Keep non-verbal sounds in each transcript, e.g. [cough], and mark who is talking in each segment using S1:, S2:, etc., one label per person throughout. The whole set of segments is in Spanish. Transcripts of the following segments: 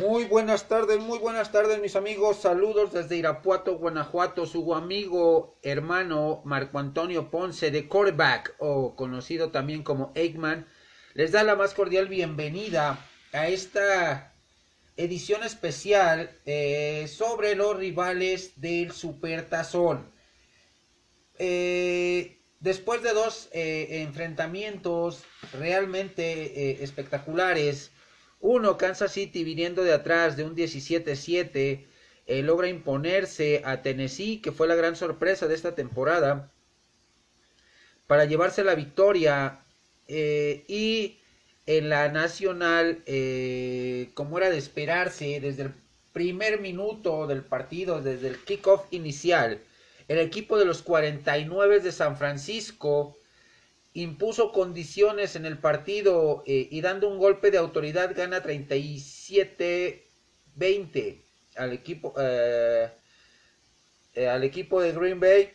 S1: Muy buenas tardes, muy buenas tardes mis amigos, saludos desde Irapuato, Guanajuato, su amigo hermano Marco Antonio Ponce de Quarterback o conocido también como Eggman, les da la más cordial bienvenida a esta edición especial eh, sobre los rivales del Supertazón. Eh, después de dos eh, enfrentamientos realmente espectaculares, uno, Kansas City viniendo de atrás de un 17-7, eh, logra imponerse a Tennessee, que fue la gran sorpresa de esta temporada, para llevarse la victoria. Eh, y en la nacional, eh, como era de esperarse, desde el primer minuto del partido, desde el kickoff inicial, el equipo de los 49 de San Francisco impuso condiciones en el partido eh, y dando un golpe de autoridad gana 37-20 al equipo eh, eh, al equipo de Green Bay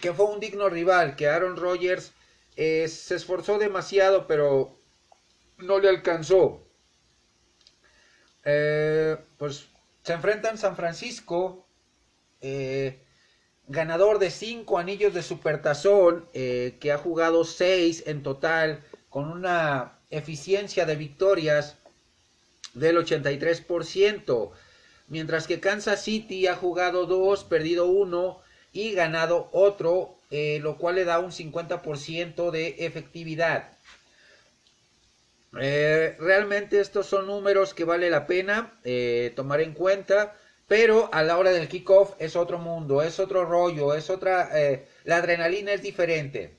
S1: que fue un digno rival que Aaron Rodgers se esforzó demasiado pero no le alcanzó. Pues se enfrentan San Francisco ganador de cinco anillos de supertazón, eh, que ha jugado seis en total, con una eficiencia de victorias del 83%, mientras que Kansas City ha jugado dos, perdido uno y ganado otro, eh, lo cual le da un 50% de efectividad. Eh, realmente estos son números que vale la pena tomar en cuenta pero a la hora del kickoff es otro mundo, es otro rollo, es otra... Eh, la adrenalina es diferente.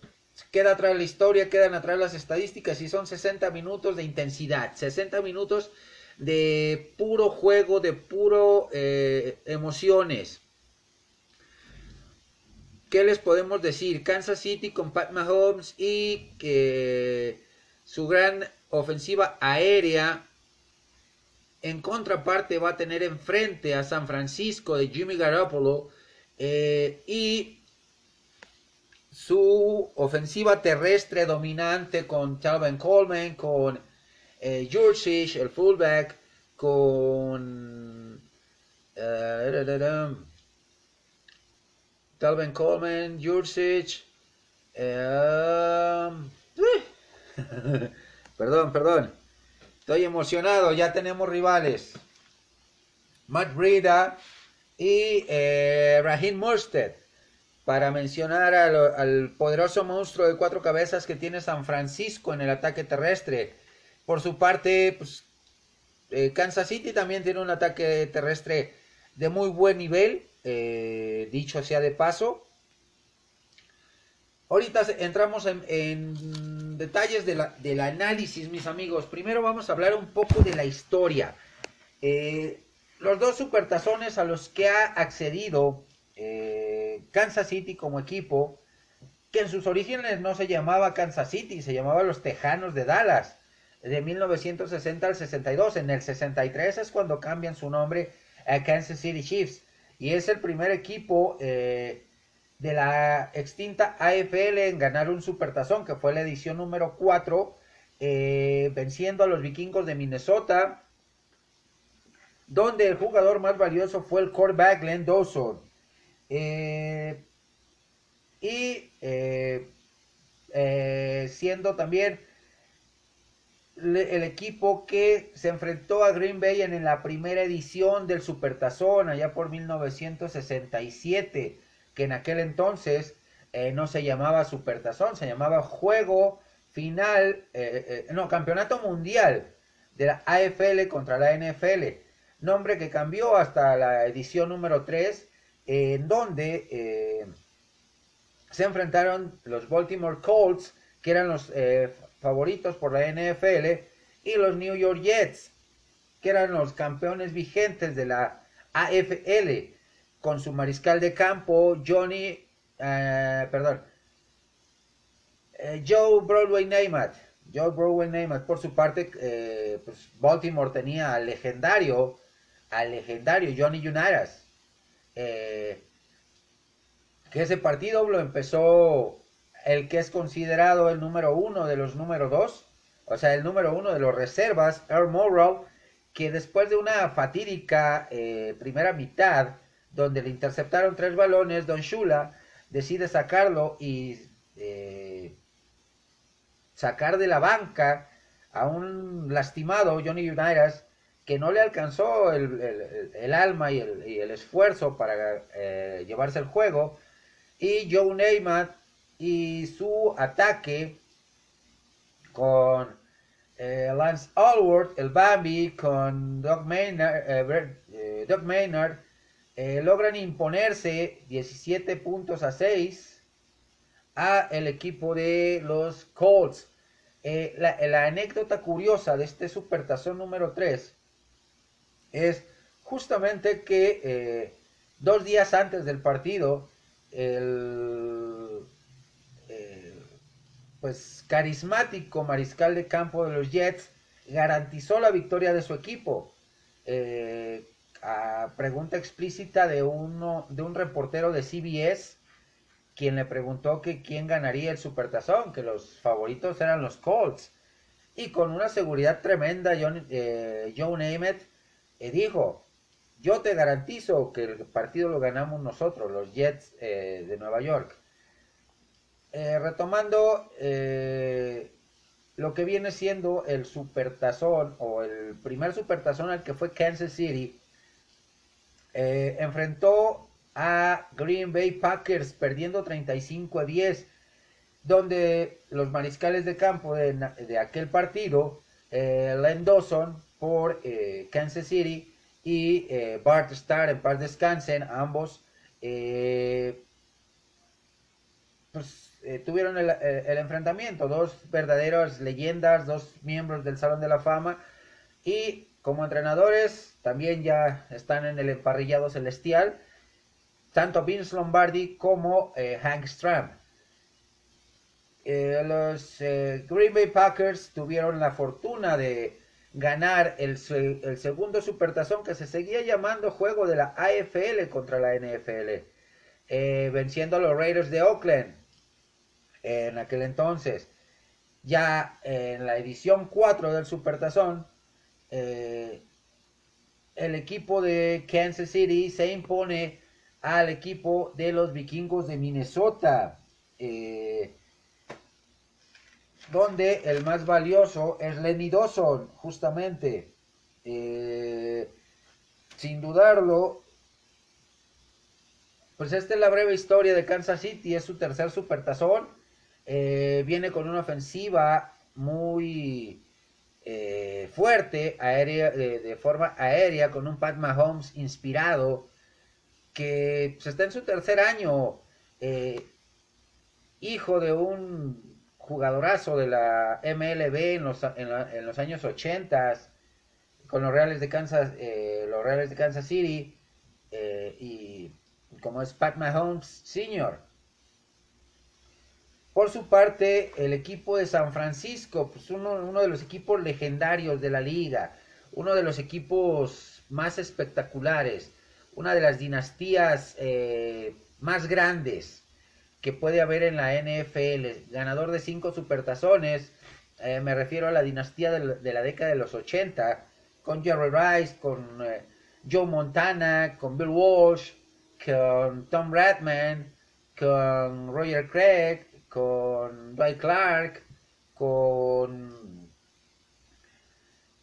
S1: Queda atrás la historia, quedan atrás las estadísticas y son 60 minutos de intensidad, 60 minutos de puro juego, de puro eh, emociones. ¿Qué les podemos decir? Kansas City con Pat Mahomes y que su gran ofensiva aérea en contraparte va a tener enfrente a San Francisco de Jimmy Garoppolo eh, y su ofensiva terrestre dominante con Talvin Coleman, con eh, el fullback, con Talvin Coleman, Jurcic, [laughs] perdón, perdón. Estoy emocionado, ya tenemos rivales. Matt Breida y eh, Raheem. Para mencionar al, poderoso monstruo de cuatro cabezas que tiene San Francisco en el ataque terrestre. Por su parte, pues, eh, Kansas City también tiene un ataque terrestre de muy buen nivel, eh, dicho sea de paso. Ahorita entramos en, detalles del análisis, mis amigos. Primero vamos a hablar un poco de la historia. Eh, los dos supertazones a los que ha accedido eh, Kansas City como equipo, que en sus orígenes no se llamaba Kansas City, se llamaba los Tejanos de Dallas, de 1960 al 62. En el 63 es cuando cambian su nombre a Kansas City Chiefs. Y es el primer equipo eh, de la extinta AFL en ganar un supertazón, que fue la edición número 4, eh, venciendo a los vikingos de Minnesota, donde el jugador más valioso fue el quarterback Glenn Dawson. Eh, y eh, siendo también el equipo que se enfrentó a Green Bay en la primera edición del Supertazón, allá por 1967 que en aquel entonces eh, no se llamaba Supertazón, se llamaba Juego Final, eh, eh, no, Campeonato Mundial de la AFL contra la NFL, nombre que cambió hasta la edición número 3, en donde se enfrentaron los Baltimore Colts, que eran los favoritos por la NFL, y los New York Jets, que eran los campeones vigentes de la AFL con su mariscal de campo, Johnny, eh, perdón, eh, Joe Broadway Namath. Joe Broadway Namath, por su parte, eh, pues Baltimore tenía al legendario, al legendario Johnny Unitas. que ese partido lo empezó el que es considerado el número uno de los número dos, o sea, el número uno de los reservas, Earl Morrow, que después de una fatídica primera mitad, donde le interceptaron tres balones, Don Shula decide sacarlo y eh, sacar de la banca a un lastimado Johnny Unitas que no le alcanzó el, alma y el, esfuerzo para eh, llevarse el juego. Y Joe Neymat y su ataque con eh, Lance Allward, el Bambi, con Doug Maynard, eh, Doug Maynard logran imponerse 17 puntos a 6 a el equipo de los Colts. la, la, anécdota curiosa de este supertazón número 3 es justamente que eh, dos días antes del partido, el pues carismático mariscal de campo de los Jets garantizó la victoria de su equipo. Eh, a pregunta explícita de uno de un reportero de CBS quien le preguntó que quién ganaría el supertazón, que los favoritos eran los Colts. Y con una seguridad tremenda, John, eh, Joe Namath dijo, yo te garantizo que el partido lo ganamos nosotros, los Jets eh, de Nueva York. Eh, retomando eh, lo que viene siendo el supertazón o el primer supertazón al que fue Kansas City, enfrentó a Green Bay Packers perdiendo 35 a 10, donde los mariscales de campo de, de aquel partido, Len Dawson, por eh, Kansas City y eh, Bart Starr en paz descansen, ambos eh, pues, tuvieron el, enfrentamiento, dos verdaderas leyendas, dos miembros del Salón de la Fama y como entrenadores también ya están en el emparrillado celestial, tanto Vince Lombardi como Hank Stram. los Green Bay Packers tuvieron la fortuna de ganar el, segundo supertazón que se seguía llamando juego de la AFL contra la NFL, eh, venciendo a los Raiders de Oakland en aquel entonces. Ya en la edición 4 del supertazón, eh, el equipo de Kansas City se impone al equipo de los vikingos de Minnesota. Eh, donde el más valioso es Lenny Dawson, justamente. Eh, sin dudarlo, pues esta es la breve historia de Kansas City, es su tercer supertazón. Eh, viene con una ofensiva muy eh, fuerte, aérea, de, forma aérea, con un Pat Mahomes inspirado, que pues, está en su tercer año, hijo de un jugadorazo de la MLB en los, en, los años 80 con los Reales de Kansas, eh, los Reales de Kansas City eh, y como es Pat Mahomes Sr. Por su parte, el equipo de San Francisco, pues uno, de los equipos legendarios de la liga, uno de los equipos más espectaculares, una de las dinastías eh, más grandes que puede haber en la NFL. Ganador de cinco supertazones. Eh, me refiero a la dinastía de, la década de los 80. Con Jerry Rice, con eh, Joe Montana, con Bill Walsh, con Tom Radman, con Roger Craig, con Dwight Clark, con...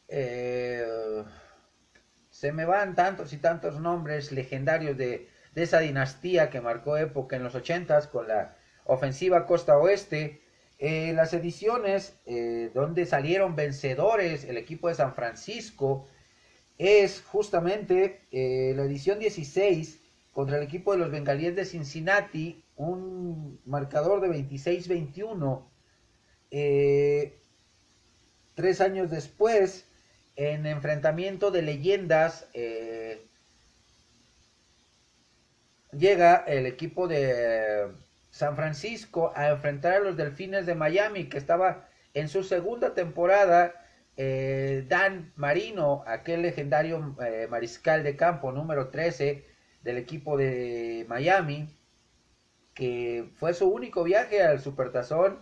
S1: Eh, se me van tantos y tantos nombres legendarios de, de esa dinastía que marcó época en los 80 con la ofensiva costa oeste. Eh, las ediciones eh, donde salieron vencedores el equipo de San Francisco es justamente la edición 16 contra el equipo de los bengalíes de Cincinnati, un marcador de 26-21. tres años después, en enfrentamiento de leyendas, llega el equipo de San Francisco a enfrentar a los Delfines de Miami, que estaba en su segunda temporada. Eh, Dan Marino, aquel legendario eh, mariscal de campo número 13 del equipo de Miami, que fue su único viaje al Supertazón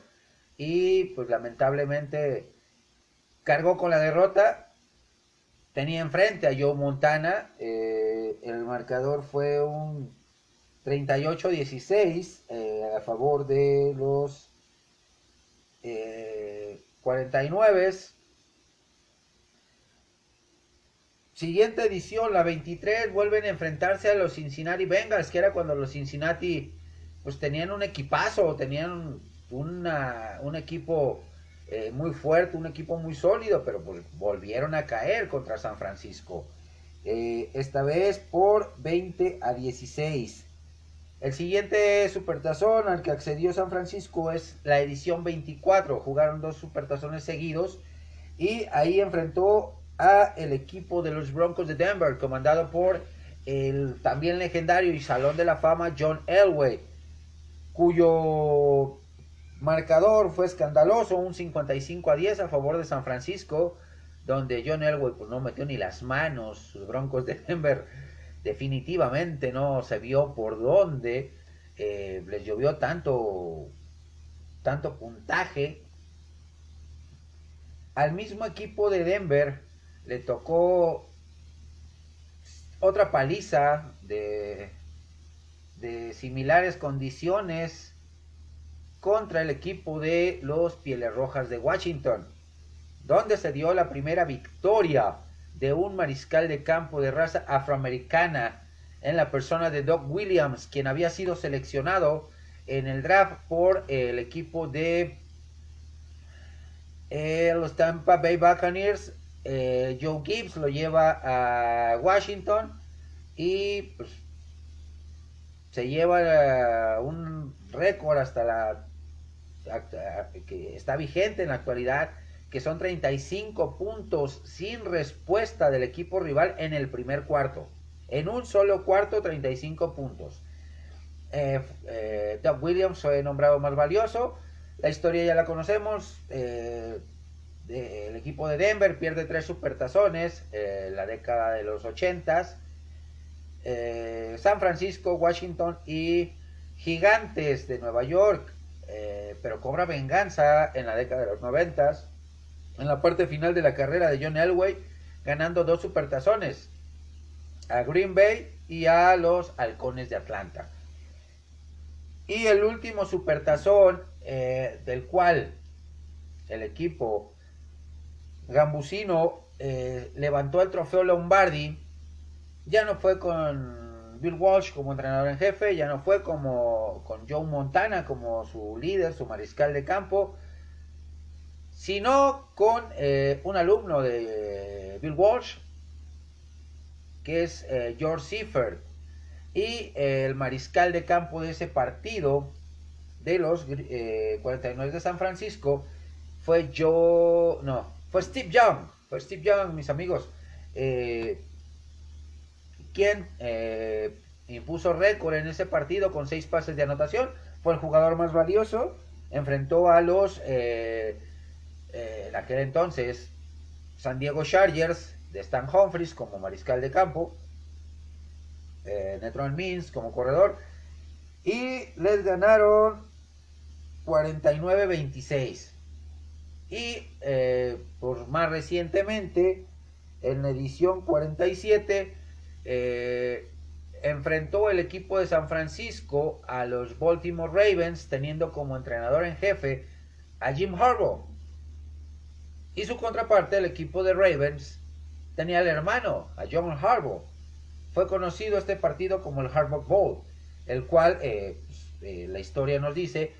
S1: y pues lamentablemente cargó con la derrota tenía enfrente a Joe Montana. Eh, el marcador fue un 38-16 eh, a favor de los 49. Siguiente edición, la 23, vuelven a enfrentarse a los Cincinnati Bengals, que era cuando los Cincinnati pues tenían un equipazo, tenían un equipo eh, muy fuerte, un equipo muy sólido, pero pues volvieron a caer contra San Francisco. Eh, esta vez por 20 a 16. El siguiente supertazón al que accedió San Francisco es la edición 24. Jugaron dos supertazones seguidos y ahí enfrentó a el equipo de los Broncos de Denver, comandado por el también legendario y Salón de la Fama John Elway, cuyo marcador fue escandaloso, un 55 a 10 a favor de San Francisco, donde John Elway pues, no metió ni las manos, sus Broncos de Denver definitivamente no se vio por dónde eh, les llovió tanto tanto puntaje. Al mismo equipo de Denver le tocó otra paliza de, de similares condiciones contra el equipo de los Pieles Rojas de Washington, donde se dio la primera victoria de un mariscal de campo de raza afroamericana en la persona de Doug Williams, quien había sido seleccionado en el draft por el equipo de eh, los Tampa Bay Buccaneers. Eh, Joe Gibbs lo lleva a Washington y pues, se lleva eh, un récord hasta la que está vigente en la actualidad que son 35 puntos sin respuesta del equipo rival en el primer cuarto. En un solo cuarto, 35 puntos. Eh, Doug Williams fue nombrado más valioso. La historia ya la conocemos el equipo de Denver pierde tres supertazones en la década de los 80 eh, San Francisco, Washington y Gigantes de Nueva York, eh, pero cobra venganza en la década de los 90 en la parte final de la carrera de John Elway, ganando dos supertazones a Green Bay y a los Halcones de Atlanta. Y el último supertazón eh, del cual el equipo Gambusino eh, levantó el trofeo Lombardi, ya no fue con Bill Walsh como entrenador en jefe, ya no fue como con Joe Montana como su líder, su mariscal de campo, sino con eh, un alumno de Bill Walsh, que es eh, George Seifert, y el mariscal de campo de ese partido de los 49 de San Francisco fue Joe, no, fue Steve Young, fue Steve Young, mis amigos, eh, quien eh, impuso récord en ese partido con seis pases de anotación, fue el jugador más valioso, enfrentó a los, eh, en aquel entonces, San Diego Chargers de Stan Humphries como mariscal de campo, Netron Means como corredor, y les ganaron 49-26. Y eh, pues más recientemente, en la edición 47, eh, enfrentó el equipo de San Francisco a los Baltimore Ravens, teniendo como entrenador en jefe a Jim Harbaugh. Y su contraparte, el equipo de Ravens, tenía al hermano, a John Harbaugh. Fue conocido este partido como el Harbaugh Bowl, el cual eh, pues, la historia nos dice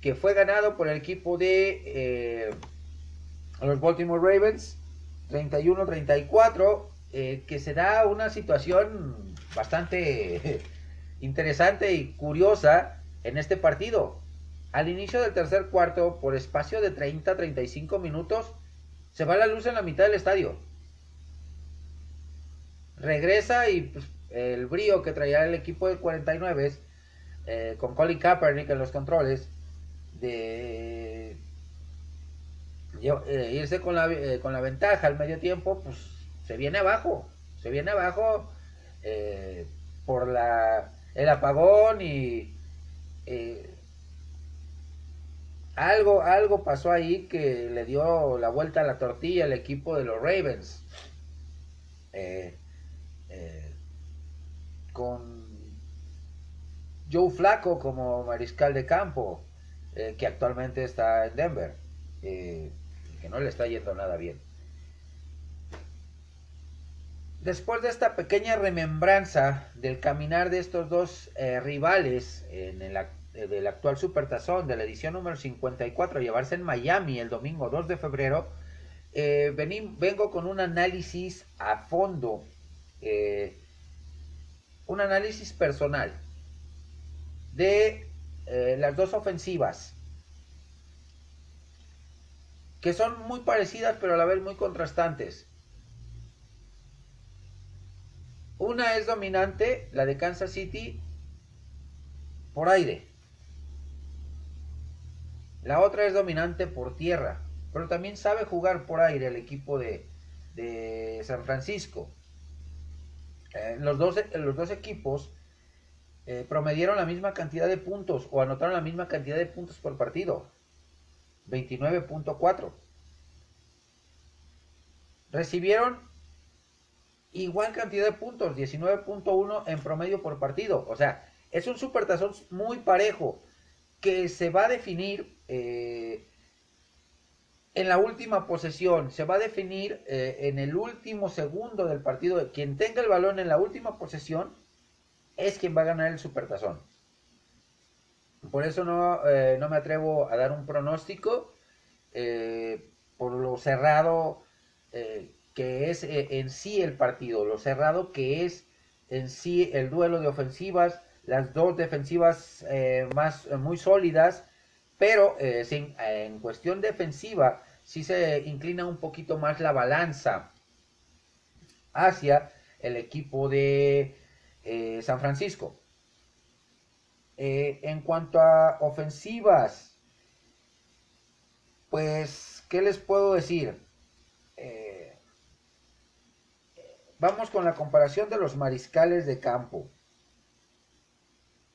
S1: que fue ganado por el equipo de eh, los Baltimore Ravens, 31-34, eh, que se da una situación bastante [laughs] interesante y curiosa en este partido. Al inicio del tercer cuarto, por espacio de 30-35 minutos, se va la luz en la mitad del estadio. Regresa y pues, el brío que traía el equipo de 49 eh, con Colin Kaepernick en los controles de eh, irse con la, eh, con la ventaja al medio tiempo, pues se viene abajo, se viene abajo eh, por la, el apagón y algo, algo pasó ahí que le dio la vuelta a la tortilla al equipo de los Ravens. eh, eh, con Joe Flaco como mariscal de campo, que actualmente está en Denver, que no le está yendo nada bien. Después de esta pequeña remembranza del caminar de estos dos rivales en el, del actual Supertazón de la edición número 54 llevarse en Miami el domingo 2 de febrero, eh, vengo con un análisis a fondo, eh, un análisis personal de eh, las dos ofensivas, que son muy parecidas pero a la vez muy contrastantes. Una es dominante, la de Kansas City, por aire. La otra es dominante por tierra pero también sabe jugar por aire el equipo de, San Francisco. Eh, los, dos, equipos eh, promedieron la misma cantidad de puntos o anotaron la misma cantidad de puntos por partido. 29.4. Recibieron igual cantidad de puntos, 19.1 en promedio por partido. O sea, es un supertazón muy parejo que se va a definir eh, en la última posesión. Se va a definir eh, en el último segundo del partido. Quien tenga el balón en la última posesión es quien va a ganar el supertazón. Por eso no, eh, no me atrevo a dar un pronóstico por lo cerrado que es en sí el partido, lo cerrado que es en sí el duelo de ofensivas, las dos defensivas más muy sólidas pero eh, en cuestión defensiva sí se inclina un poquito más la balanza hacia el equipo de eh, San Francisco. Eh, en cuanto a ofensivas, pues, ¿qué les puedo decir? Vamos con la comparación de los mariscales de campo.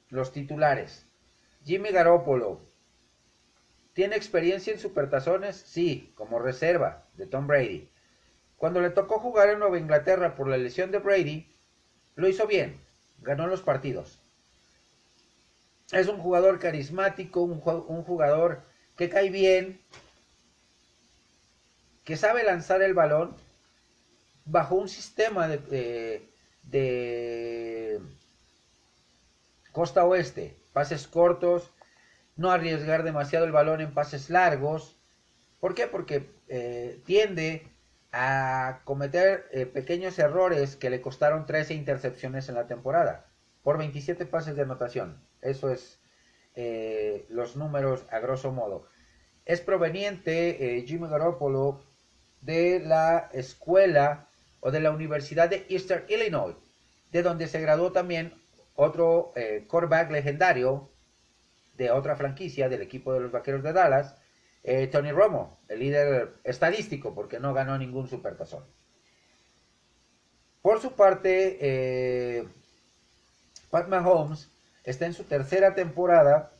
S1: Los titulares. Jimmy Garoppolo, ¿Tiene experiencia en supertazones? Sí, como reserva de Tom Brady. Cuando le tocó jugar en Nueva Inglaterra por la lesión de Brady, lo hizo bien, ganó los partidos. Es un jugador carismático, un, jugador que cae bien, que sabe lanzar el balón bajo un sistema de, de costa oeste, pases cortos, no arriesgar demasiado el balón en pases largos. ¿Por qué? Porque eh, tiende a cometer eh, pequeños errores que le costaron 13 intercepciones en la temporada por 27 pases de anotación. Eso es eh, los números a grosso modo. Es proveniente Jimmy Garoppolo de la escuela o de la Universidad de Eastern Illinois, de donde se graduó también otro quarterback legendario, de otra franquicia del equipo de los Vaqueros de Dallas, eh, Tony Romo, el líder estadístico, porque no ganó ningún supertazón. Por su parte, eh, Pat Mahomes está en su tercera temporada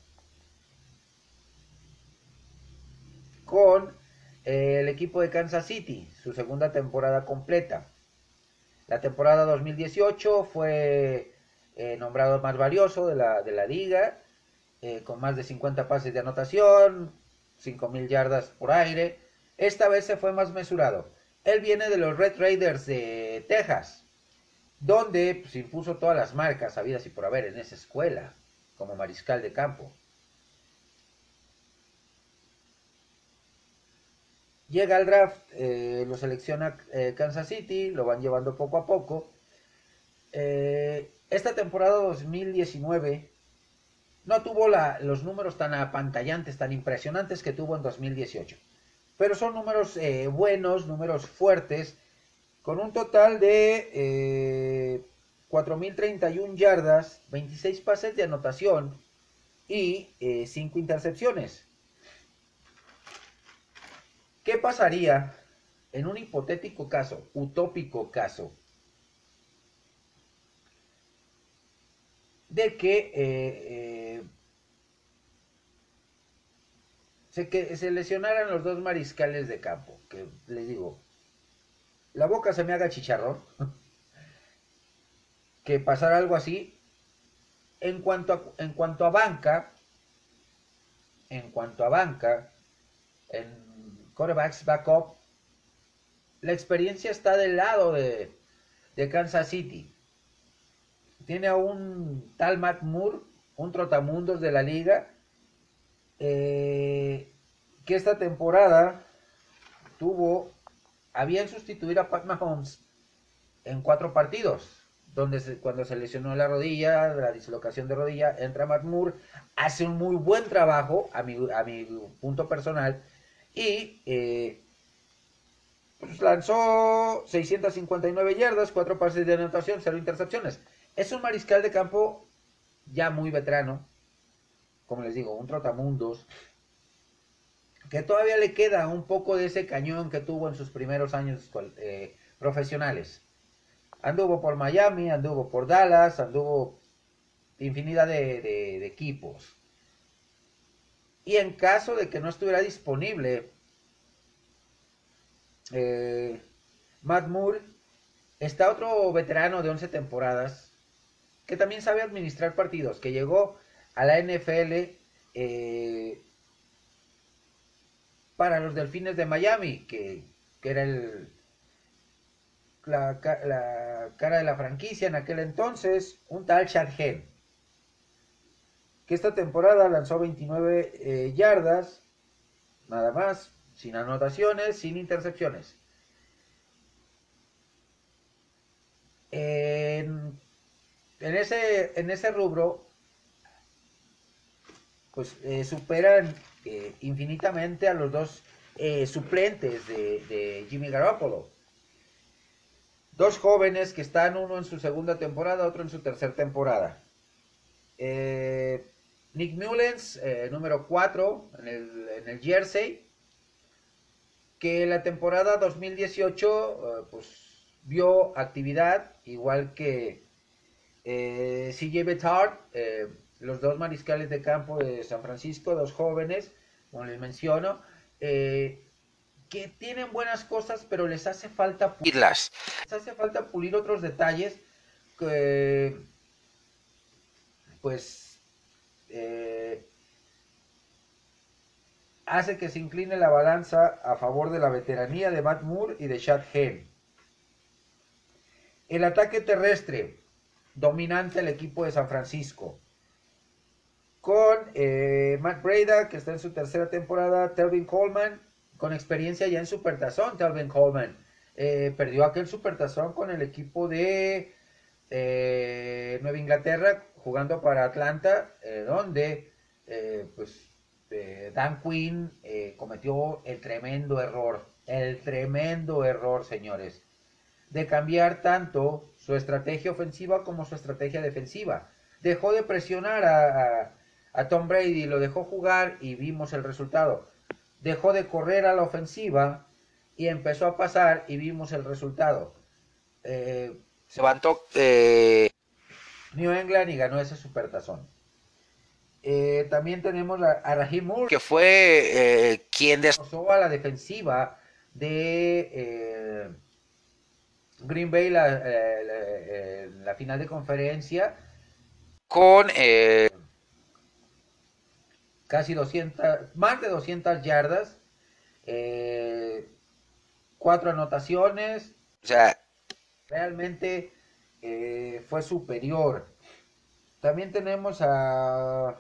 S1: con eh, el equipo de Kansas City, su segunda temporada completa. La temporada 2018 fue nombrado más valioso de la, de la liga eh, con más de 50 pases de anotación, 5.000 yardas por aire. Esta vez se fue más mesurado. Él viene de los Red Raiders de Texas, donde se pues, impuso todas las marcas habidas y por haber en esa escuela, como mariscal de campo. Llega al draft, eh, lo selecciona eh, Kansas City, lo van llevando poco a poco. esta temporada 2019 no tuvo los números tan apantallantes, tan impresionantes que tuvo en 2018. Pero son números eh, buenos, números fuertes, con un total de 4.031 eh, yardas, 26 pases de anotación y 5 eh, intercepciones. ¿Qué pasaría en un hipotético caso, utópico caso, de que se, que se lesionaran los dos mariscales de campo, que les digo, la boca se me haga chicharrón [laughs] que pasara algo así. En cuanto a, en cuanto a banca, en cuanto a banca, en quarterbacks backup, la experiencia está del lado de, de Kansas City. Tiene a un tal Matt Moore, un trotamundos de la liga, eh, que esta temporada tuvo, habían sustituir a Pat Mahomes en cuatro partidos donde cuando se lesionó la rodilla, la dislocación de rodilla, entra Matt Moore, hace un muy buen trabajo a mi, a mi punto personal y eh, pues lanzó 659 yardas, 4 pases de anotación, 0 intercepciones. Es un mariscal de campo ya muy veterano, como les digo, un trotamundos, que todavía le queda un poco de ese cañón que tuvo en sus primeros años eh, profesionales. Anduvo por Miami, anduvo por Dallas, anduvo infinidad de, equipos. Y en caso de que no estuviera disponible eh, Matt Moore, está otro veterano de 11 temporadas que también sabe administrar partidos, que llegó a la NFL eh, para los Delfines de Miami, que, que era el, la, cara de la franquicia en aquel entonces, un tal Chad que esta temporada lanzó 29 eh, yardas, nada más, sin anotaciones, sin intercepciones. En, ese, en ese rubro, pues eh, superan eh, infinitamente a los dos suplentes de, Jimmy Garoppolo Dos jóvenes que están uno en su segunda temporada, otro en su tercera temporada. Nick Mullens, eh, número 4 en el, Jersey, que la temporada 2018 eh, pues, vio actividad, igual que CJ Betard, los dos mariscales de campo de San Francisco, dos jóvenes, como les menciono que tienen buenas cosas, pero les hace falta pulirlas. Les hace falta pulir otros detalles que, pues, eh, hace que se incline la balanza a favor de la veteranía de Matt Moore y de Chad Hale. El ataque terrestre dominante el equipo de San Francisco. Con eh, Matt Breda, que está en su tercera temporada, Telvin Coleman, con experiencia ya en Supertazón, Talvin Coleman. Eh, perdió aquel Supertazón con el equipo de Nueva Inglaterra jugando para Atlanta, eh, donde pues Dan Quinn cometió el tremendo error, el tremendo error, señores, de cambiar tanto su estrategia ofensiva como su estrategia defensiva. Dejó de presionar a, a Tom Brady, lo dejó jugar y vimos el resultado dejó de correr a la ofensiva y empezó a pasar y vimos el resultado. Eh, se levantó eh, New England y ganó ese supertazón. Eh, también tenemos a, Raheem Moore, que fue quien destrozó a la defensiva de Green Bay la, la, final de conferencia con casi 200, más de 200 yardas, eh, cuatro anotaciones, o sea, realmente eh, fue superior. También tenemos a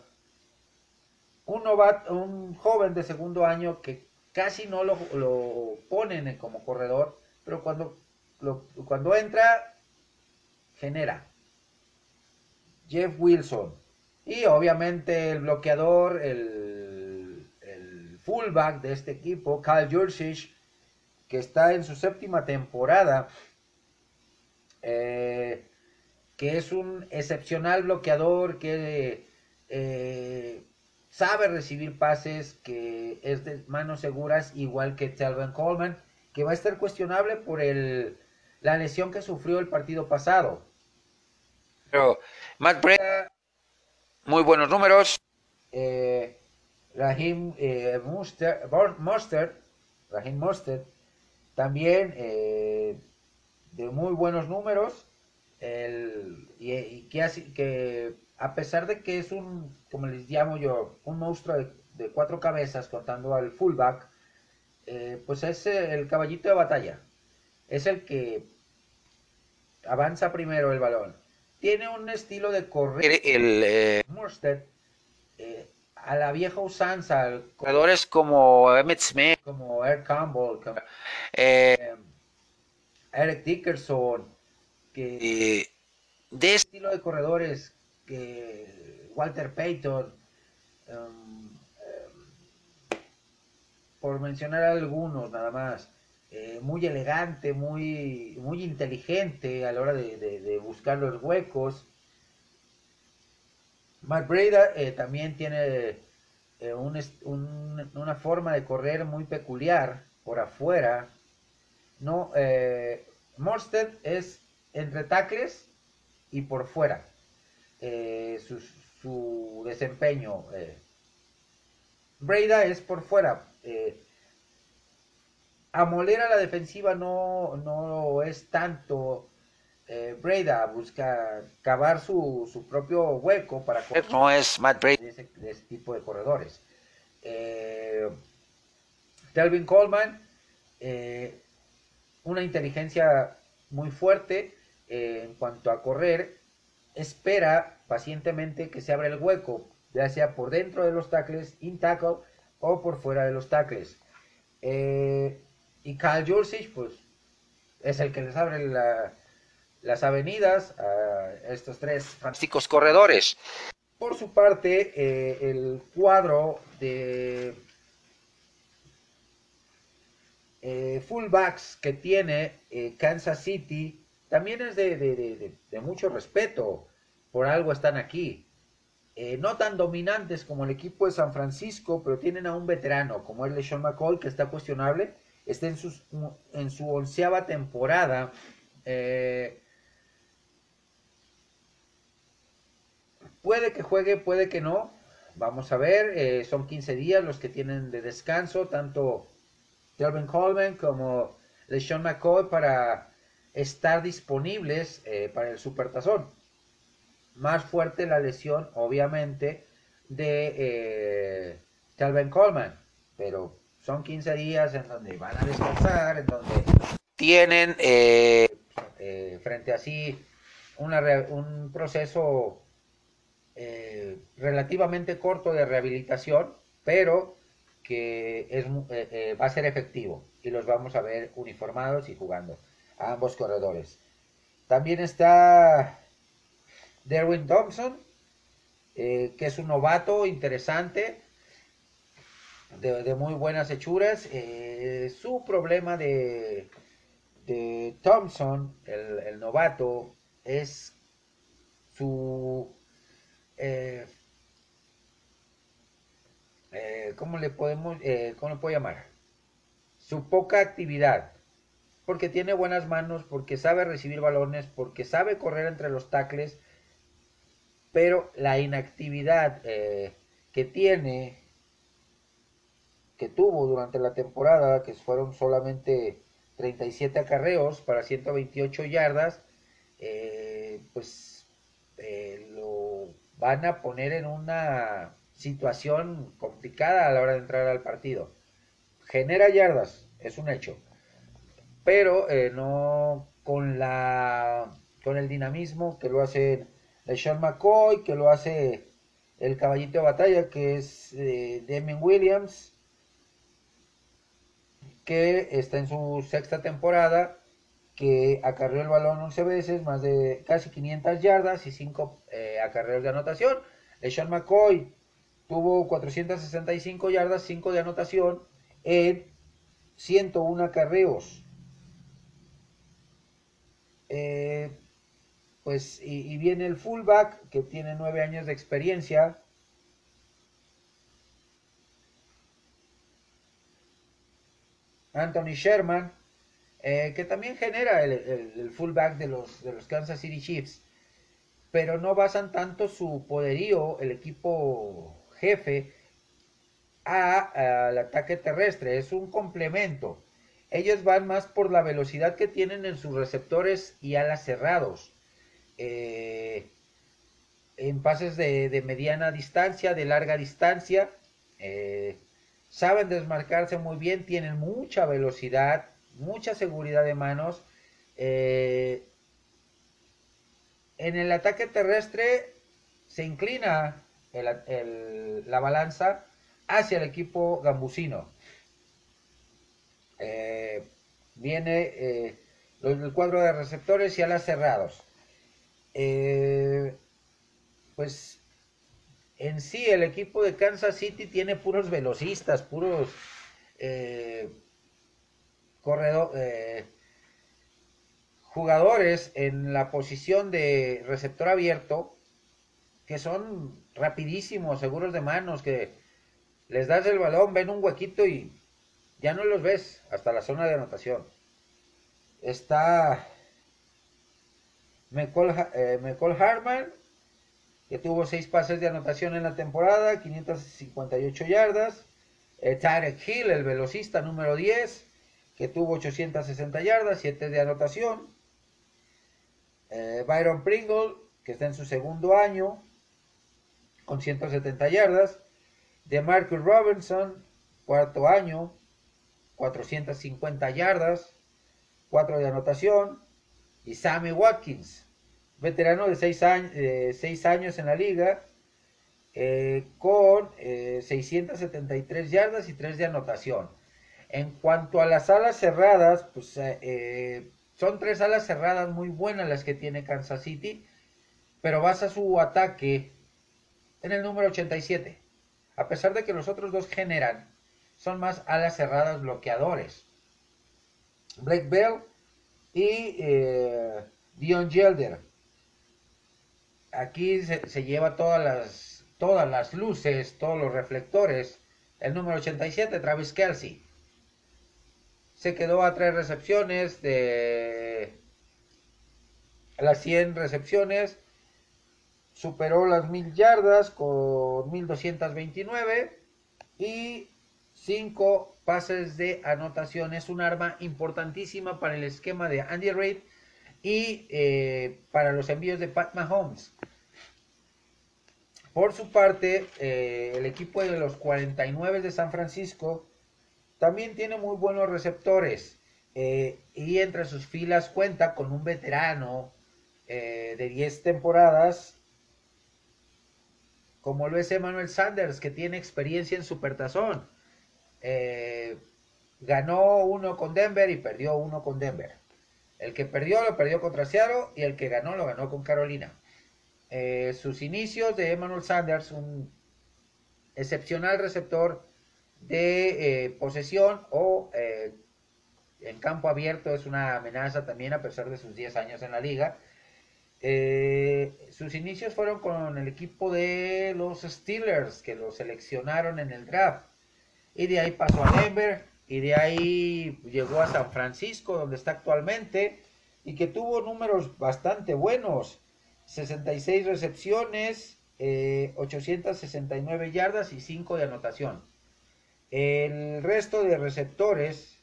S1: un, novato, un joven de segundo año que casi no lo, lo ponen como corredor, pero cuando, cuando entra, genera. Jeff Wilson y obviamente el bloqueador, el, fullback de este equipo, Kyle Jurcic, que está en su séptima temporada, eh, que es un excepcional bloqueador, que eh, sabe recibir pases, que es de manos seguras, igual que Telvin Coleman, que va a estar cuestionable por el, la lesión que sufrió el partido pasado. Pero Matt Breda muy buenos números. Eh, Raheem eh, Mostert, Rahim también de muy buenos números. y, que, que a pesar de que es un, como les llamo yo, un monstruo de, cuatro cabezas contando al fullback, pues es el caballito de batalla. Es el que avanza primero el balón. Tiene un estilo de correr. El, eh, eh, a la vieja usanza.
S2: Corredores como Emmett Smith,
S1: como Eric Campbell, como, eh, Eric Dickerson, que de estilo de corredores que Walter Payton, um, por mencionar algunos nada más. Eh, muy elegante, muy, muy inteligente a la hora de, buscar los huecos. Breda eh, también tiene eh, una forma de correr muy peculiar por afuera. No, Morsted es entre tacles y por fuera. Su, su, desempeño. Breda es por fuera amoler a la defensiva no, no es tanto. Eh, Breda busca cavar su, su, propio hueco para
S2: no es Matt Breda
S1: de ese, tipo de corredores. Eh, Delvin Coleman, eh, una inteligencia muy fuerte eh, en cuanto a correr, espera pacientemente que se abra el hueco, ya sea por dentro de los tackles, in o por fuera de los tackles. Eh, y Kyle Jurcic, pues, es el que les abre las avenidas a estos tres
S2: fantásticos corredores.
S1: Por su parte, eh, el cuadro de eh, fullbacks que tiene eh, Kansas City también es de, mucho respeto. Por algo están aquí. no tan dominantes como el equipo de San Francisco, pero tienen a un veterano como el de Sean McCoy, que está cuestionable está en, en su onceava temporada. Eh, puede que juegue, puede que no. Vamos a ver, eh, son 15 días los que tienen de descanso, tanto Delvin Coleman como LeSean McCoy para estar disponibles eh, para el Supertazón. Más fuerte la lesión, obviamente, de Delvin Coleman, pero son 15 días en donde van a descansar, en donde
S2: tienen eh,
S1: eh, frente a sí un proceso eh, relativamente corto de rehabilitación, pero que es, va a ser efectivo y los vamos a ver uniformados y jugando a ambos corredores. También está Derwin Thompson, que es un novato interesante, de, muy buenas hechuras. Eh, su problema de Thompson, el, novato, es su... Eh, eh, ¿Cómo le podemos, cómo le puedo llamar? Su poca actividad. Porque tiene buenas manos, porque sabe recibir balones, porque sabe correr entre los tacles, pero la inactividad que tiene que tuvo durante la temporada, que fueron solamente 37 acarreos para 128 yardas, eh, pues eh, lo van a poner en una situación complicada a la hora de entrar al partido. Genera yardas, es un hecho, pero eh, no con la con el dinamismo que lo hace Sean McCoy, que lo hace el caballito de batalla, que es Damien Williams, que está en su sexta temporada, que acarreó el balón 11 veces, más de casi 500 yardas y 5 eh, acarreos de anotación. Sean McCoy tuvo 465 yardas, 5 de anotación en 101 acarreos. Eh, pues y, viene el fullback que tiene 9 años de experiencia, Anthony Sherman, eh, que también genera el, fullback de los, de los Kansas City Chiefs, pero no basan tanto su poderío, el equipo jefe, al ataque terrestre, es un complemento. ellos van más por la velocidad que tienen en sus receptores y alas cerrados. Eh, en pases de, de, mediana distancia, de larga distancia. Eh, saben desmarcarse muy bien, tienen mucha velocidad, mucha seguridad de manos. Eh, en el ataque terrestre se inclina la balanza hacia el equipo gambusino. Eh, viene eh, el cuadro de receptores y alas cerrados. Eh, pues en sí el equipo de Kansas City tiene puros velocistas, puros eh, corredor, jugadores en la posición de receptor abierto que son rapidísimos, seguros de manos, que les das el balón, ven un huequito y ya no los ves hasta la zona de anotación. Está McCall, eh, Harman, que tuvo seis pases de anotación en la temporada, 558 yardas. Eh, Tarek Hill, el velocista número 10, que tuvo 860 yardas, 7 de anotación. Eh, Byron Pringle, que está en su segundo año, con 170 yardas. De Marcus Robinson, cuarto año, 450 yardas, 4 de anotación. Y Sammy Watkins, veterano de 6 años, eh, en la liga, eh, con eh, 673 yardas y 3 de anotación. En cuanto a las alas cerradas, pues eh, son tres alas cerradas muy buenas las que tiene Kansas City, pero basa su ataque en el número 87. A pesar de que los otros dos generan, son más alas cerradas bloqueadores. Blake Bell y eh, Dion Gelder. Aquí se, se, lleva todas las, todas las luces, todos los reflectores. El número 87, Travis Kelsey. Se quedó a tres recepciones de las 100 recepciones. Superó las 1000 yardas con 1229 y 5 pases de anotación. Es un arma importantísima para el esquema de Andy Reid y eh, para los envíos de Pat Mahomes. Por su parte, eh, el equipo de los 49 de San Francisco también tiene muy buenos receptores eh, y entre sus filas cuenta con un veterano de 10 temporadas como lo es Emmanuel Sanders que tiene experiencia en Supertazón. Eh, ganó uno con Denver y perdió uno con Denver. El que perdió lo perdió contra Seattle y el que ganó lo ganó con Carolina. Eh, sus inicios de Emmanuel Sanders, un excepcional receptor de eh, posesión o eh, en campo abierto es una amenaza también a pesar de sus 10 años en la liga. Eh, sus inicios fueron con el equipo de los Steelers que lo seleccionaron en el draft. Y de ahí pasó a Denver y de ahí llegó a San Francisco donde está actualmente y que tuvo números bastante buenos. 66 recepciones eh, 869 yardas y 5 de anotación. El resto de receptores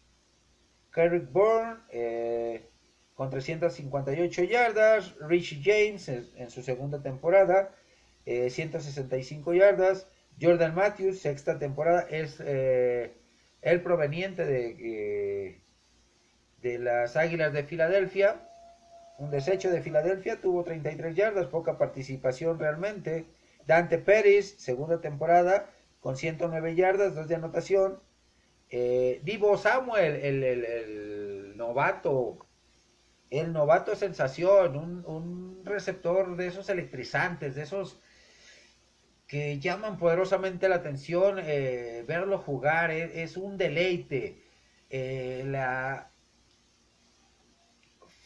S1: Kerrick Bourne eh, con 358 yardas Richie James en, su segunda temporada eh, 165 yardas Jordan Matthews, sexta temporada, es eh, el proveniente de, eh, de las Águilas de Filadelfia. Un desecho de Filadelfia, tuvo 33 yardas, poca participación realmente. Dante Pérez, segunda temporada, con 109 yardas, dos de anotación. Eh, Divo Samuel, el, el, el, novato, el novato sensación, un, un receptor de esos electrizantes, de esos que llaman poderosamente la atención, eh, verlo jugar es, es un deleite. Eh, la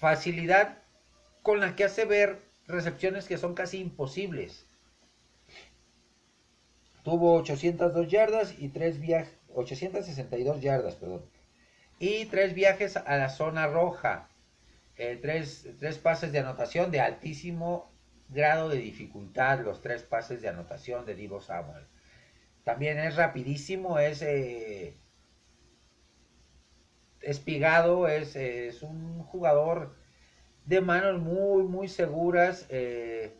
S1: facilidad con la que hace ver recepciones que son casi imposibles. Tuvo 802 yardas y tres viajes, 862 yardas, perdón. Y tres viajes a la zona roja. Eh, tres, tres pases de anotación de altísimo grado de dificultad los tres pases de anotación de Divo Samuel. También es rapidísimo, es, eh, es, es un jugador de manos muy, muy seguras, eh,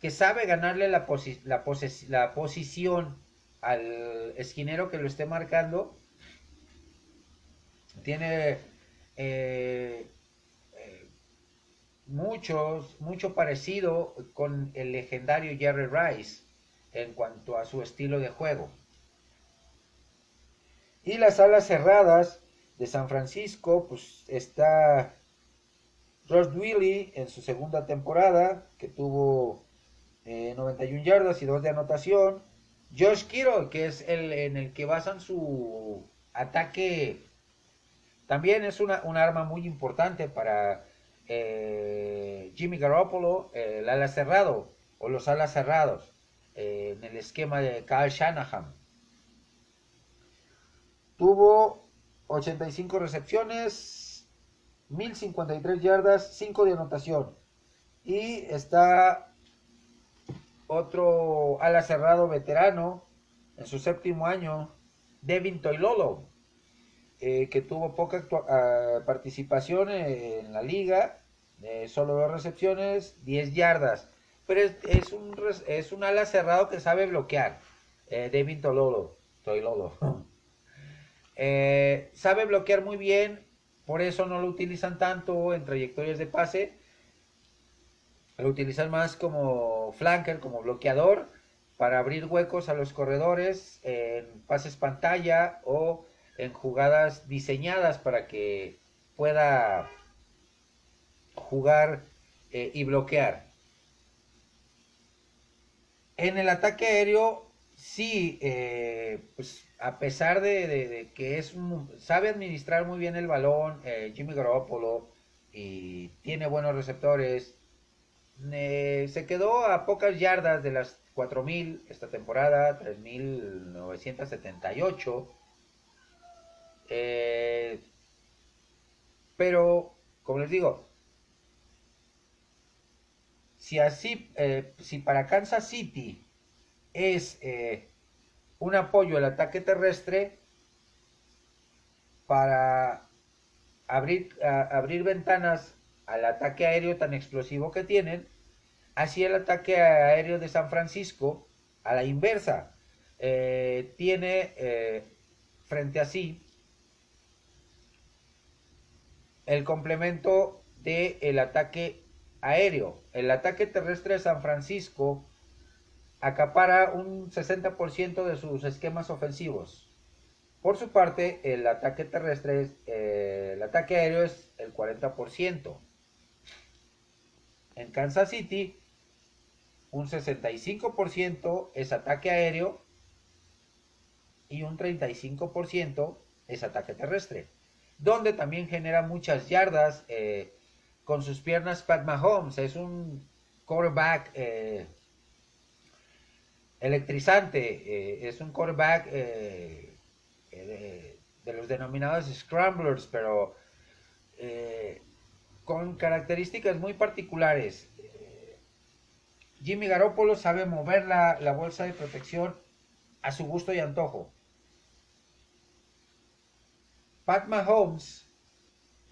S1: que sabe ganarle la, la, la posición al esquinero que lo esté marcando. Tiene eh, muchos, mucho parecido con el legendario Jerry Rice en cuanto a su estilo de juego. Y las alas cerradas de San Francisco, pues está Ross Willy en su segunda temporada, que tuvo 91 eh, yardas y 2 de anotación. Josh Kiro, que es el en el que basan su ataque, también es una, un arma muy importante para eh, Jimmy Garoppolo, el ala cerrado o los alas cerrados, eh, en el esquema de Kyle Shanahan. Tuvo 85 recepciones, 1053 yardas, 5 de anotación. Y está otro ala cerrado veterano en su séptimo año, Devin Toilolo, eh, que tuvo poca ah, participación en la liga, solo dos recepciones, 10 yardas. Pero es, un, es un ala cerrado que sabe bloquear, eh, Devin Toilolo. Toilolo. [laughs] Eh, sabe bloquear muy bien, por eso no lo utilizan tanto en trayectorias de pase lo utilizan más como flanker, como bloqueador, para abrir huecos a los corredores en pases pantalla o en jugadas diseñadas para que pueda jugar eh, y bloquear. En el ataque aéreo, sí, eh, pues a pesar de, que es sabe administrar muy bien el balón, eh, Jimmy Garoppolo, y tiene buenos receptores, se quedó a pocas yardas de las 4.000 esta temporada, 3.978. Eh, pero, como les digo, si así, eh, si para Kansas City es eh, un apoyo al ataque terrestre, para abrir, abrir ventanas al ataque aéreo tan explosivo que tienen, así el ataque aéreo de San Francisco, a la inversa, eh, tiene frente a sí el complemento del el ataque aéreo. El ataque terrestre de San Francisco acapara un 60% de sus esquemas ofensivos. Por su parte, el ataque terrestre, eh, el ataque aéreo es el 40%. En Kansas City, un 65% es ataque aéreo y un 35% es ataque terrestre, donde también genera muchas yardas eh, con sus piernas Pat Mahomes, es un quarterback eh, electrizante, eh, es un quarterback de, de, los denominados scramblers, pero con características muy particulares. Jimmy Garoppolo sabe mover la, bolsa de protección a su gusto y antojo. Pat Mahomes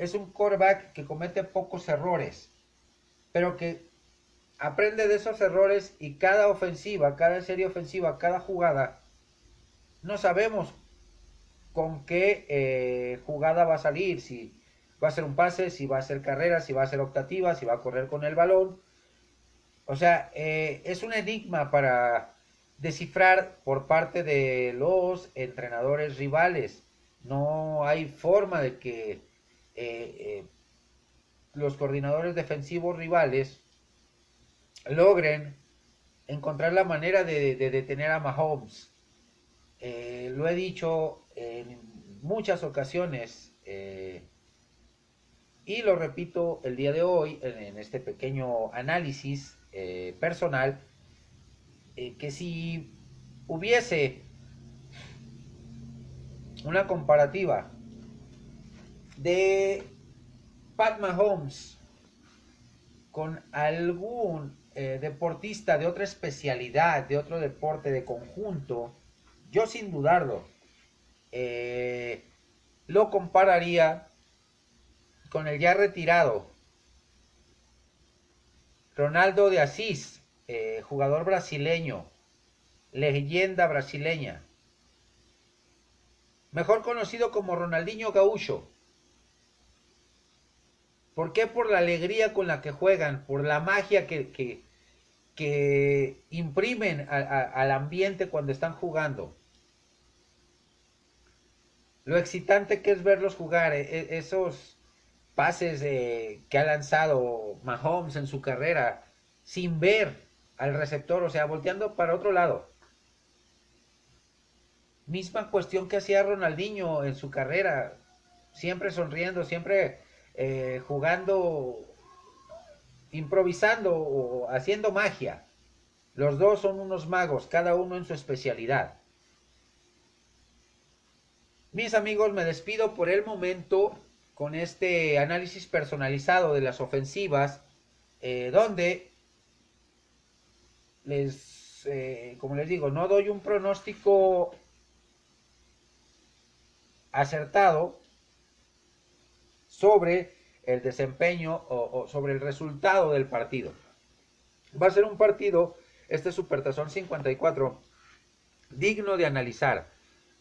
S1: es un quarterback que comete pocos errores, pero que aprende de esos errores y cada ofensiva, cada serie ofensiva, cada jugada, no sabemos con qué eh, jugada va a salir, si va a ser un pase, si va a ser carrera, si va a ser optativa, si va a correr con el balón. O sea, eh, es un enigma para descifrar por parte de los entrenadores rivales. No hay forma de que eh, eh, los coordinadores defensivos rivales logren encontrar la manera de, detener a Mahomes. lo he dicho en muchas ocasiones y lo repito el día de hoy en, este pequeño análisis eh, personal, eh, que si hubiese una comparativa de Pat Mahomes con algún eh, deportista de otra especialidad, de otro deporte de conjunto, yo sin dudarlo, lo compararía con el ya retirado Ronaldo de Asís, eh, jugador brasileño, leyenda brasileña, mejor conocido como Ronaldinho Gaúcho. ¿Por qué? Por la alegría con la que juegan, por la magia que, que, imprimen al ambiente cuando están jugando. Lo excitante que es verlos jugar, e, e, esos pases que ha lanzado Mahomes en su carrera sin ver al receptor, o sea, volteando para otro lado. Misma cuestión que hacía Ronaldinho en su carrera, siempre sonriendo, siempre eh, jugando, improvisando o haciendo magia. Los dos son unos magos, cada uno en su especialidad. Mis amigos, me despido por el momento con este análisis personalizado de las ofensivas, eh, donde les, eh, como les digo, no doy un pronóstico acertado sobre el desempeño o, sobre el resultado del partido. Va a ser un partido, este Supertazón 54, digno de analizar,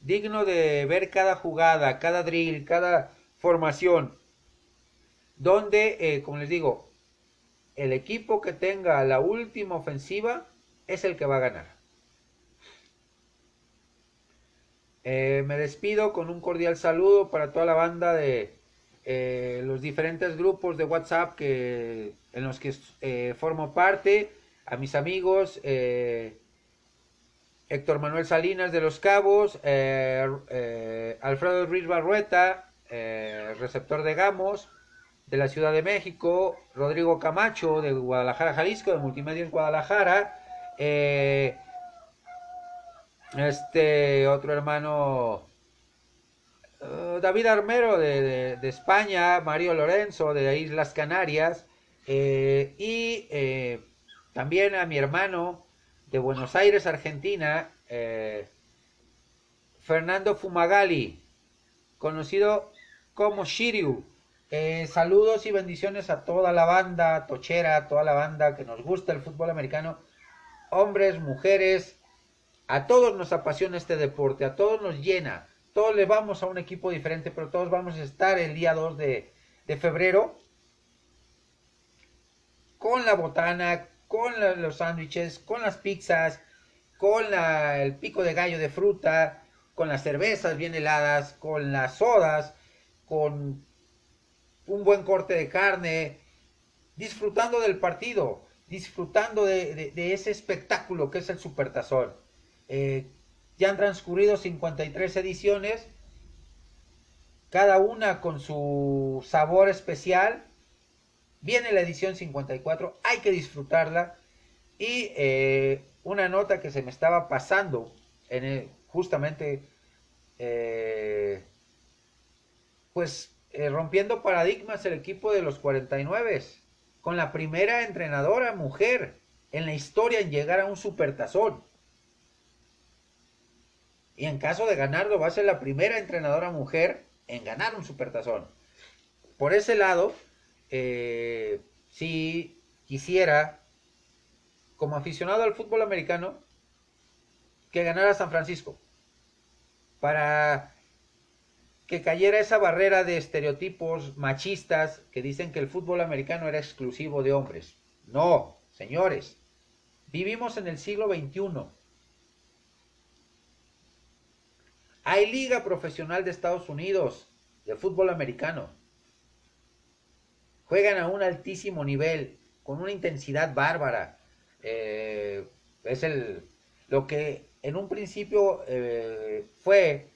S1: digno de ver cada jugada, cada drill, cada formación, donde, eh, como les digo, el equipo que tenga la última ofensiva es el que va a ganar. Eh, me despido con un cordial saludo para toda la banda de eh, los diferentes grupos de WhatsApp que, en los que formo parte, a mis amigos Héctor Manuel Salinas de Los Cabos, Alfredo Ruiz Barrueta, eh, receptor de Gamos, de la Ciudad de México, Rodrigo Camacho de Guadalajara, Jalisco, de Multimedia en Guadalajara, eh, este otro hermano eh, David Armero de, España, Mario Lorenzo de Islas Canarias y también a mi hermano de Buenos Aires, Argentina, Fernando Fumagali, conocido como Shiryu. Eh, saludos y bendiciones a toda la banda tochera, a toda la banda que nos gusta el fútbol americano, hombres, mujeres, a todos nos apasiona este deporte, a todos nos llena, todos le vamos a un equipo diferente, pero todos vamos a estar el día 2 de, febrero con la botana, con los sándwiches, con las pizzas, con el pico de gallo de fruta, con las cervezas bien heladas, con las sodas, con un buen corte de carne, disfrutando del partido, disfrutando de, ese espectáculo que es el Supertazón. Eh, ya han transcurrido 53 ediciones, cada una con su sabor especial. Viene la edición 54, hay que disfrutarla. Y eh, una nota que se me estaba pasando en justamente eh, pues eh, rompiendo paradigmas el equipo de los 49 con la primera entrenadora mujer en la historia en llegar a un supertazón. Y en caso de ganarlo va a ser la primera entrenadora mujer en ganar un supertazón. Por ese lado, eh, si quisiera, como aficionado al fútbol americano, que ganara San Francisco. Para que cayera esa barrera de estereotipos machistas que dicen que el fútbol americano era exclusivo de hombres. No, señores, vivimos en el siglo XXI. Hay liga profesional de Estados Unidos de fútbol americano. Juegan a un altísimo nivel, con una intensidad bárbara. Eh, es el, lo que en un principio eh, fue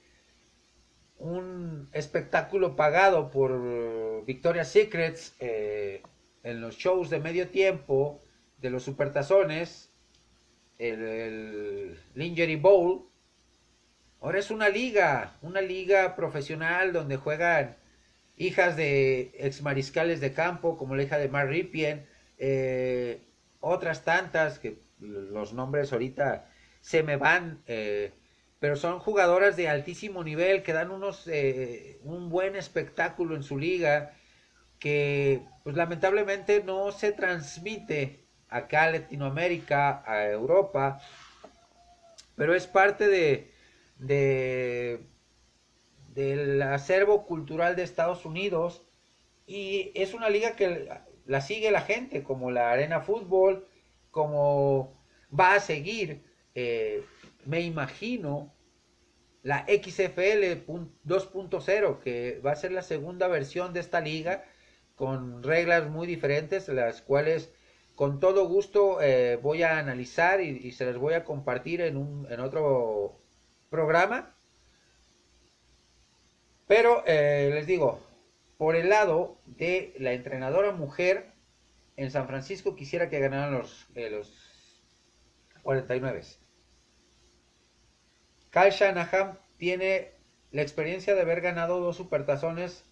S1: un espectáculo pagado por Victoria's Secrets eh, en los shows de medio tiempo de los supertazones, el, el Lingerie Bowl. Ahora es una liga, una liga profesional donde juegan hijas de ex mariscales de campo, como la hija de Mark Ripien, eh, otras tantas que los nombres ahorita se me van. Eh, pero son jugadoras de altísimo nivel que dan unos eh, un buen espectáculo en su liga que pues lamentablemente no se transmite acá a Latinoamérica, a Europa, pero es parte de, de del acervo cultural de Estados Unidos y es una liga que la sigue la gente, como la Arena Fútbol, como va a seguir, eh, me imagino, la XFL 2.0, que va a ser la segunda versión de esta liga, con reglas muy diferentes, las cuales con todo gusto eh, voy a analizar y, se las voy a compartir en, un, en otro programa. Pero eh, les digo, por el lado de la entrenadora mujer en San Francisco quisiera que ganaran los, eh, los 49. Kyle Shanahan tiene la experiencia de haber ganado dos supertazones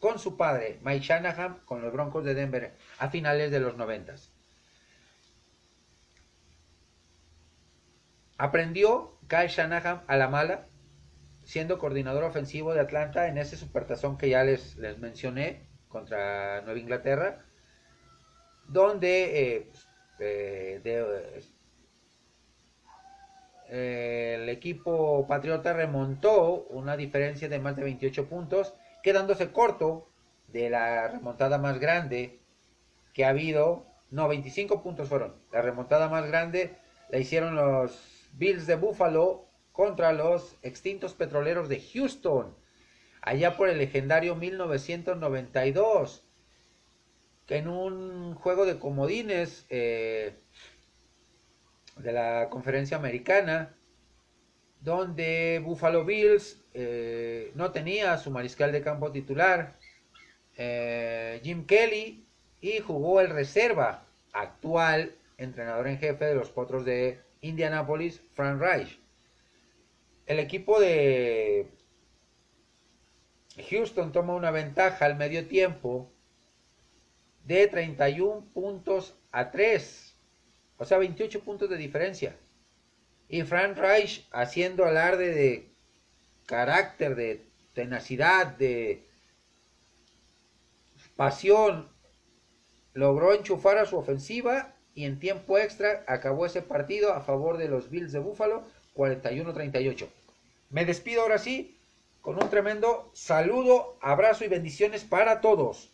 S1: con su padre, Mike Shanahan, con los Broncos de Denver a finales de los 90. Aprendió Kyle Shanahan a la mala siendo coordinador ofensivo de Atlanta en ese supertazón que ya les, les mencioné contra Nueva Inglaterra, donde eh, eh, eh, el equipo patriota remontó una diferencia de más de 28 puntos, quedándose corto de la remontada más grande que ha habido. No, 25 puntos fueron. La remontada más grande la hicieron los Bills de Buffalo contra los extintos petroleros de Houston, allá por el legendario 1992, que en un juego de comodines eh, de la conferencia americana, donde Buffalo Bills eh, no tenía su mariscal de campo titular, eh, Jim Kelly, y jugó el reserva, actual entrenador en jefe de los Potros de Indianapolis, Frank Reich el equipo de Houston toma una ventaja al medio tiempo de 31 puntos a 3, o sea, 28 puntos de diferencia. Y Frank Reich haciendo alarde de carácter, de tenacidad, de pasión, logró enchufar a su ofensiva y en tiempo extra acabó ese partido a favor de los Bills de Buffalo 41-38. Me despido ahora sí con un tremendo saludo, abrazo y bendiciones para todos.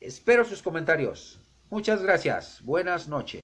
S1: Espero sus comentarios. Muchas gracias. Buenas noches.